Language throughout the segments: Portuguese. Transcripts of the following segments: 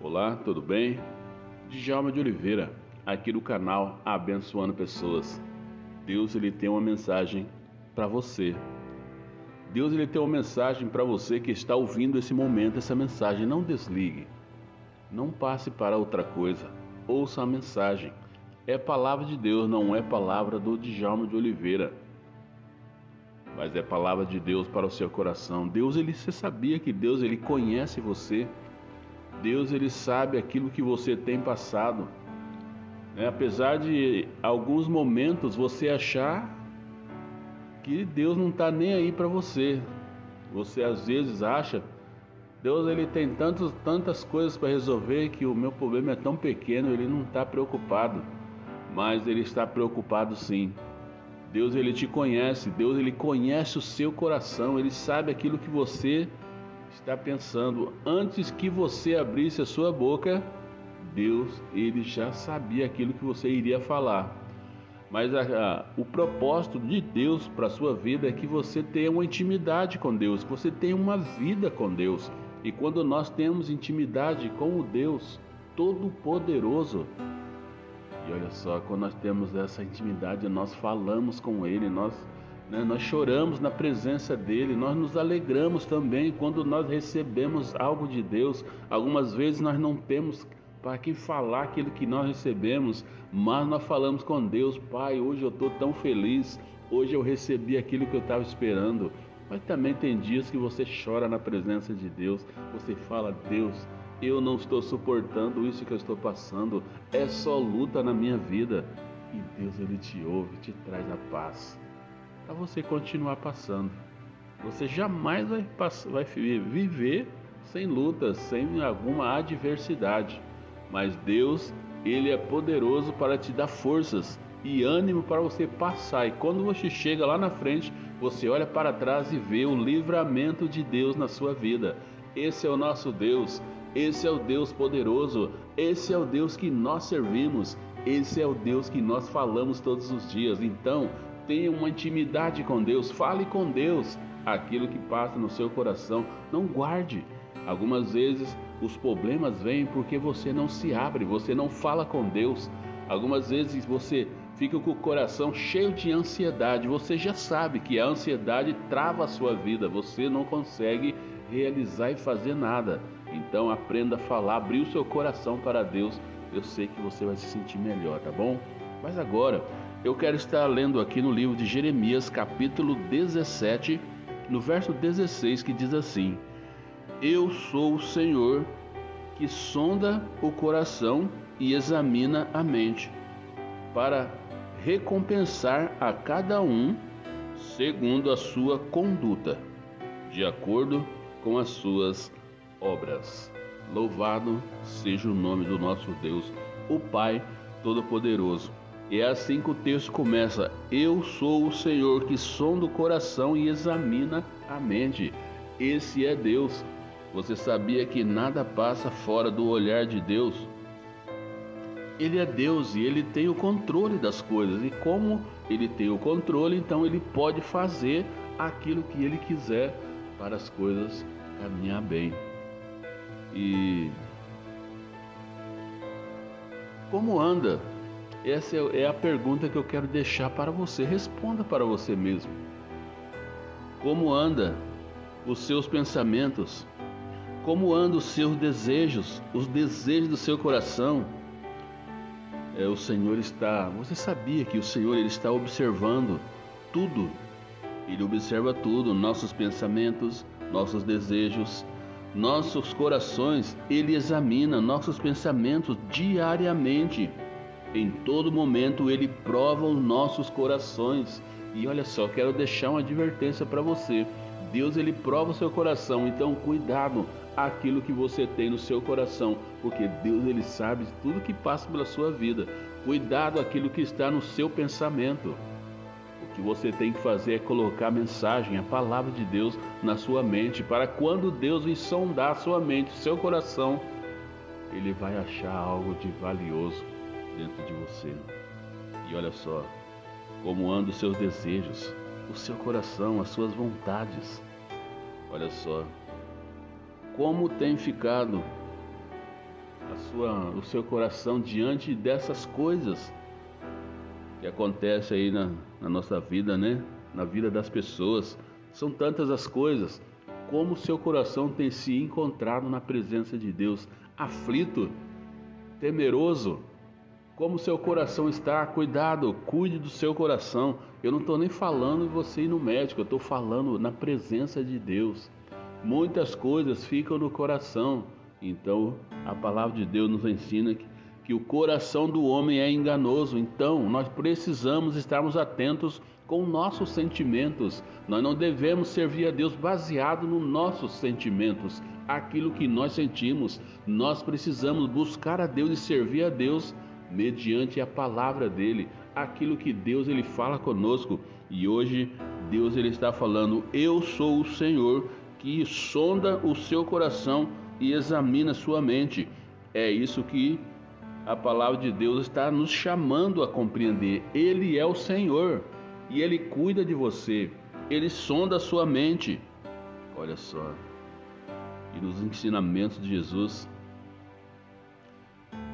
Olá, tudo bem? Djalma de Oliveira, aqui do canal Abençoando Pessoas. Deus ele tem uma mensagem para você. Deus ele tem uma mensagem para você que está ouvindo esse momento, essa mensagem. Não desligue. Não passe para outra coisa. Ouça a mensagem. É palavra de Deus, não é palavra do Djalma de Oliveira. Mas é palavra de Deus para o seu coração. Deus ele você sabia que Deus ele conhece você. Deus ele sabe aquilo que você tem passado. É, apesar de alguns momentos você achar que Deus não está nem aí para você. Você às vezes acha Deus ele tem tantos, tantas coisas para resolver que o meu problema é tão pequeno, ele não está preocupado, mas ele está preocupado sim. Deus ele te conhece, Deus ele conhece o seu coração, ele sabe aquilo que você está pensando antes que você abrisse a sua boca, Deus ele já sabia aquilo que você iria falar. Mas a, a, o propósito de Deus para a sua vida é que você tenha uma intimidade com Deus, que você tenha uma vida com Deus. E quando nós temos intimidade com o Deus Todo-Poderoso, e olha só, quando nós temos essa intimidade, nós falamos com Ele, nós né? Nós choramos na presença dele, nós nos alegramos também quando nós recebemos algo de Deus. Algumas vezes nós não temos para quem falar aquilo que nós recebemos, mas nós falamos com Deus, Pai, hoje eu estou tão feliz, hoje eu recebi aquilo que eu estava esperando. Mas também tem dias que você chora na presença de Deus, você fala, Deus, eu não estou suportando isso que eu estou passando, é só luta na minha vida. E Deus, Ele te ouve, te traz a paz para você continuar passando. Você jamais vai, vai viver sem lutas, sem alguma adversidade. Mas Deus, Ele é poderoso para te dar forças e ânimo para você passar. E quando você chega lá na frente, você olha para trás e vê o livramento de Deus na sua vida. Esse é o nosso Deus, esse é o Deus poderoso, esse é o Deus que nós servimos, esse é o Deus que nós falamos todos os dias. Então, tenha uma intimidade com Deus, fale com Deus aquilo que passa no seu coração, não guarde. Algumas vezes os problemas vêm porque você não se abre, você não fala com Deus. Algumas vezes você fica com o coração cheio de ansiedade, você já sabe que a ansiedade trava a sua vida, você não consegue realizar e fazer nada. Então aprenda a falar, abrir o seu coração para Deus. Eu sei que você vai se sentir melhor, tá bom? Mas agora eu quero estar lendo aqui no livro de Jeremias, capítulo 17, no verso 16, que diz assim: Eu sou o Senhor que sonda o coração e examina a mente, para recompensar a cada um segundo a sua conduta, de acordo com as suas obras. Louvado seja o nome do nosso Deus, o Pai Todo-Poderoso. E é assim que o texto começa: Eu sou o Senhor que sonda o coração e examina a mente. Esse é Deus. Você sabia que nada passa fora do olhar de Deus? Ele é Deus e ele tem o controle das coisas. E como ele tem o controle, então ele pode fazer aquilo que ele quiser para as coisas caminhar bem. E como anda essa é a pergunta que eu quero deixar para você. Responda para você mesmo. Como anda os seus pensamentos? Como andam os seus desejos, os desejos do seu coração? É, o Senhor está. Você sabia que o Senhor ele está observando tudo? Ele observa tudo, nossos pensamentos, nossos desejos, nossos corações. Ele examina nossos pensamentos diariamente. Em todo momento ele prova os nossos corações. E olha só, quero deixar uma advertência para você. Deus ele prova o seu coração, então cuidado aquilo que você tem no seu coração, porque Deus ele sabe tudo que passa pela sua vida. Cuidado aquilo que está no seu pensamento. O que você tem que fazer é colocar a mensagem, a palavra de Deus na sua mente, para quando Deus vir sondar a sua mente, o seu coração, ele vai achar algo de valioso dentro de você. E olha só, como andam os seus desejos, o seu coração, as suas vontades. Olha só, como tem ficado sua, o seu coração diante dessas coisas que acontecem aí na, na nossa vida, né? Na vida das pessoas. São tantas as coisas. Como o seu coração tem se encontrado na presença de Deus, aflito, temeroso, como seu coração está, cuidado, cuide do seu coração. Eu não estou nem falando de você ir no médico, eu estou falando na presença de Deus. Muitas coisas ficam no coração. Então, a palavra de Deus nos ensina que, que o coração do homem é enganoso. Então, nós precisamos estarmos atentos com nossos sentimentos. Nós não devemos servir a Deus baseado nos nossos sentimentos, aquilo que nós sentimos. Nós precisamos buscar a Deus e servir a Deus mediante a palavra dele, aquilo que Deus ele fala conosco. E hoje Deus ele está falando: "Eu sou o Senhor que sonda o seu coração e examina sua mente. É isso que a palavra de Deus está nos chamando a compreender. Ele é o Senhor e ele cuida de você. Ele sonda a sua mente. Olha só. E nos ensinamentos de Jesus,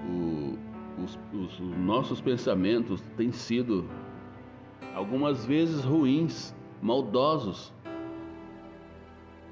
o, os, os, os nossos pensamentos têm sido algumas vezes ruins, maldosos,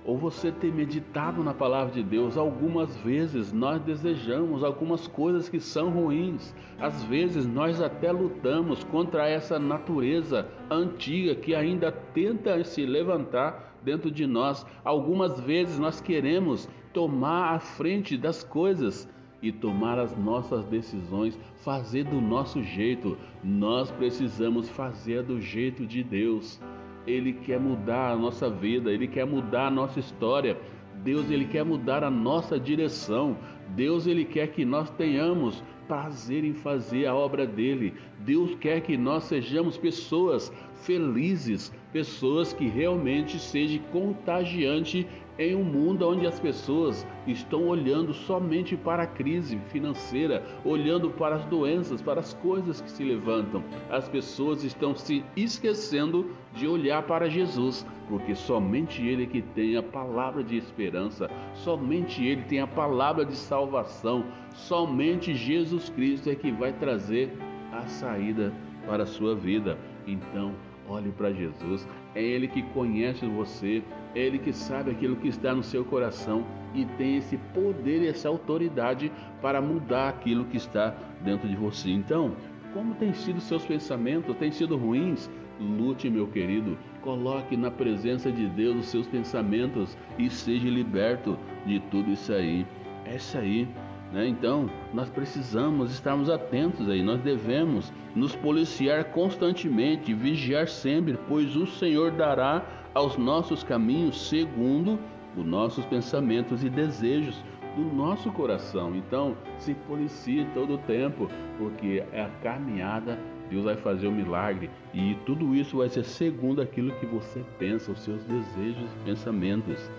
ou você tem meditado na palavra de Deus, algumas vezes nós desejamos algumas coisas que são ruins. Às vezes nós até lutamos contra essa natureza antiga que ainda tenta se levantar dentro de nós. Algumas vezes nós queremos tomar a frente das coisas e tomar as nossas decisões, fazer do nosso jeito. Nós precisamos fazer do jeito de Deus. Ele quer mudar a nossa vida, ele quer mudar a nossa história. Deus ele quer mudar a nossa direção. Deus ele quer que nós tenhamos prazer em fazer a obra dele. Deus quer que nós sejamos pessoas felizes, pessoas que realmente seja contagiante em um mundo onde as pessoas estão olhando somente para a crise financeira, olhando para as doenças, para as coisas que se levantam. As pessoas estão se esquecendo de olhar para Jesus, porque somente Ele que tem a palavra de esperança, somente Ele tem a palavra de salvação, somente Jesus Cristo é que vai trazer a saída para a sua vida. Então, olhe para Jesus, é Ele que conhece você, é Ele que sabe aquilo que está no seu coração e tem esse poder e essa autoridade para mudar aquilo que está dentro de você. Então, como têm sido seus pensamentos? Têm sido ruins? Lute, meu querido, coloque na presença de Deus os seus pensamentos e seja liberto de tudo isso aí. É isso aí. Né? Então, nós precisamos estarmos atentos aí, nós devemos nos policiar constantemente, vigiar sempre, pois o Senhor dará aos nossos caminhos segundo os nossos pensamentos e desejos do nosso coração. Então, se policie todo o tempo, porque é a caminhada, Deus vai fazer o milagre e tudo isso vai ser segundo aquilo que você pensa, os seus desejos e pensamentos.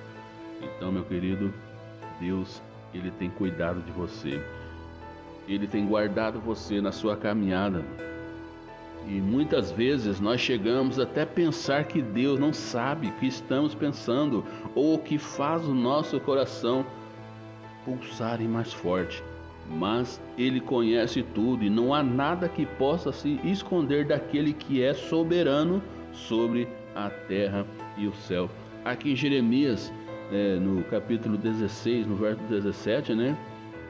Então, meu querido, Deus, ele tem cuidado de você. Ele tem guardado você na sua caminhada. E muitas vezes nós chegamos até pensar que Deus não sabe o que estamos pensando ou o que faz o nosso coração pulsarem mais forte. Mas Ele conhece tudo e não há nada que possa se esconder daquele que é soberano sobre a terra e o céu. Aqui em Jeremias, é, no capítulo 16, no verso 17, né?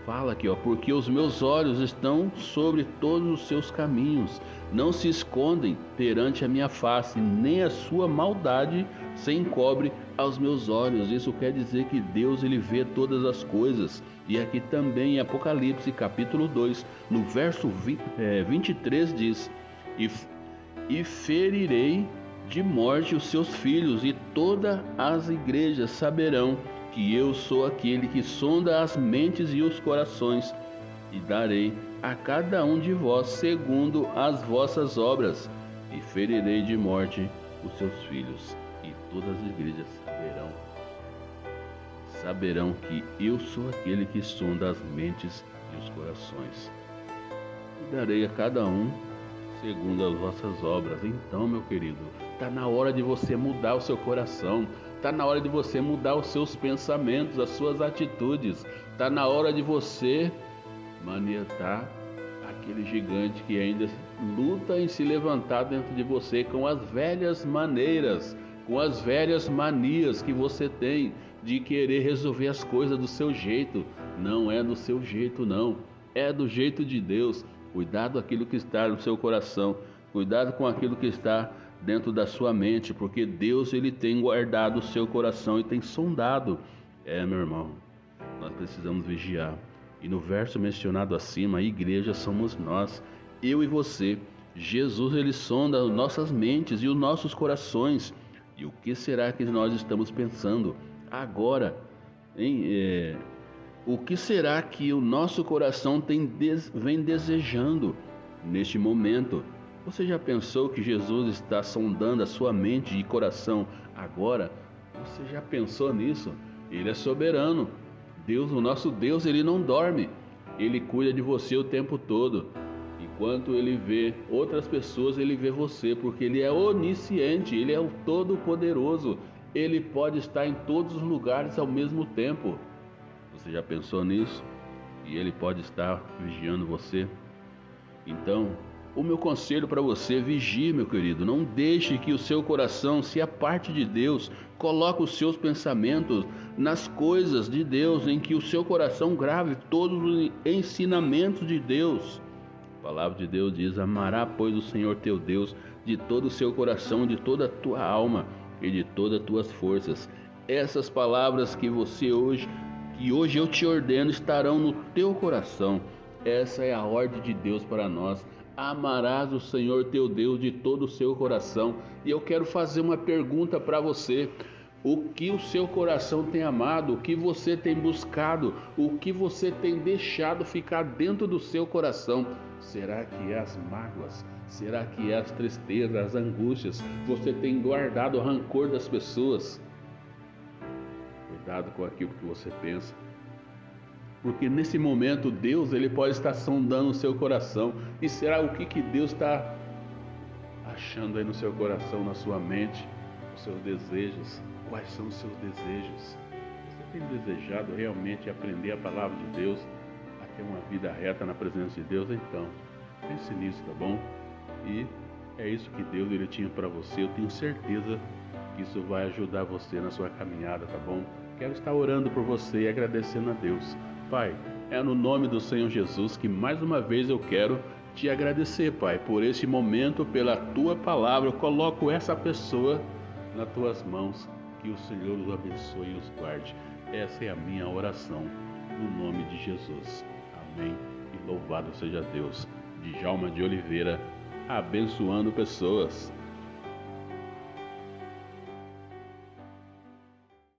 Fala aqui, ó, porque os meus olhos estão sobre todos os seus caminhos, não se escondem perante a minha face, nem a sua maldade se encobre aos meus olhos. Isso quer dizer que Deus ele vê todas as coisas. E aqui também em Apocalipse, capítulo 2, no verso 20, é, 23 diz: e, e ferirei de morte os seus filhos, e todas as igrejas saberão que eu sou aquele que sonda as mentes e os corações, e darei a cada um de vós segundo as vossas obras, e ferirei de morte os seus filhos, e todas as igrejas saberão saberão que eu sou aquele que sonda as mentes e os corações. E darei a cada um segundo as vossas obras. Então, meu querido, está na hora de você mudar o seu coração, Está na hora de você mudar os seus pensamentos, as suas atitudes. Está na hora de você manietar aquele gigante que ainda luta em se levantar dentro de você com as velhas maneiras, com as velhas manias que você tem de querer resolver as coisas do seu jeito. Não é do seu jeito, não. É do jeito de Deus. Cuidado com aquilo que está no seu coração. Cuidado com aquilo que está dentro da sua mente, porque Deus ele tem guardado o seu coração e tem sondado. É, meu irmão, nós precisamos vigiar. E no verso mencionado acima, a igreja somos nós, eu e você. Jesus ele sonda nossas mentes e os nossos corações. E o que será que nós estamos pensando agora? Hein? É, o que será que o nosso coração tem, vem desejando neste momento? Você já pensou que Jesus está sondando a sua mente e coração agora? Você já pensou nisso? Ele é soberano. Deus, o nosso Deus, ele não dorme. Ele cuida de você o tempo todo. Enquanto ele vê outras pessoas, ele vê você, porque ele é onisciente, ele é o todo-poderoso. Ele pode estar em todos os lugares ao mesmo tempo. Você já pensou nisso? E ele pode estar vigiando você? Então, o meu conselho para você, vigie, meu querido, não deixe que o seu coração se aparte de Deus. Coloque os seus pensamentos nas coisas de Deus, em que o seu coração grave todos os ensinamentos de Deus. A palavra de Deus diz: Amará, pois, o Senhor teu Deus de todo o seu coração, de toda a tua alma e de todas as tuas forças. Essas palavras que você hoje, que hoje eu te ordeno, estarão no teu coração. Essa é a ordem de Deus para nós amarás o Senhor teu Deus de todo o seu coração. E eu quero fazer uma pergunta para você. O que o seu coração tem amado, o que você tem buscado, o que você tem deixado ficar dentro do seu coração? Será que é as mágoas? Será que é as tristezas, as angústias? Você tem guardado o rancor das pessoas? Cuidado com aquilo que você pensa porque nesse momento Deus ele pode estar sondando o seu coração. E será o que, que Deus está achando aí no seu coração, na sua mente, os seus desejos? Quais são os seus desejos? Você tem desejado realmente aprender a palavra de Deus, a ter uma vida reta na presença de Deus? Então, pense nisso, tá bom? E é isso que Deus ele tinha para você. Eu tenho certeza que isso vai ajudar você na sua caminhada, tá bom? Quero estar orando por você e agradecendo a Deus. Pai, é no nome do Senhor Jesus que mais uma vez eu quero te agradecer, Pai, por este momento, pela tua palavra. Eu coloco essa pessoa nas tuas mãos. Que o Senhor os abençoe e os guarde. Essa é a minha oração, no nome de Jesus. Amém. E louvado seja Deus. Djalma de Oliveira, abençoando pessoas.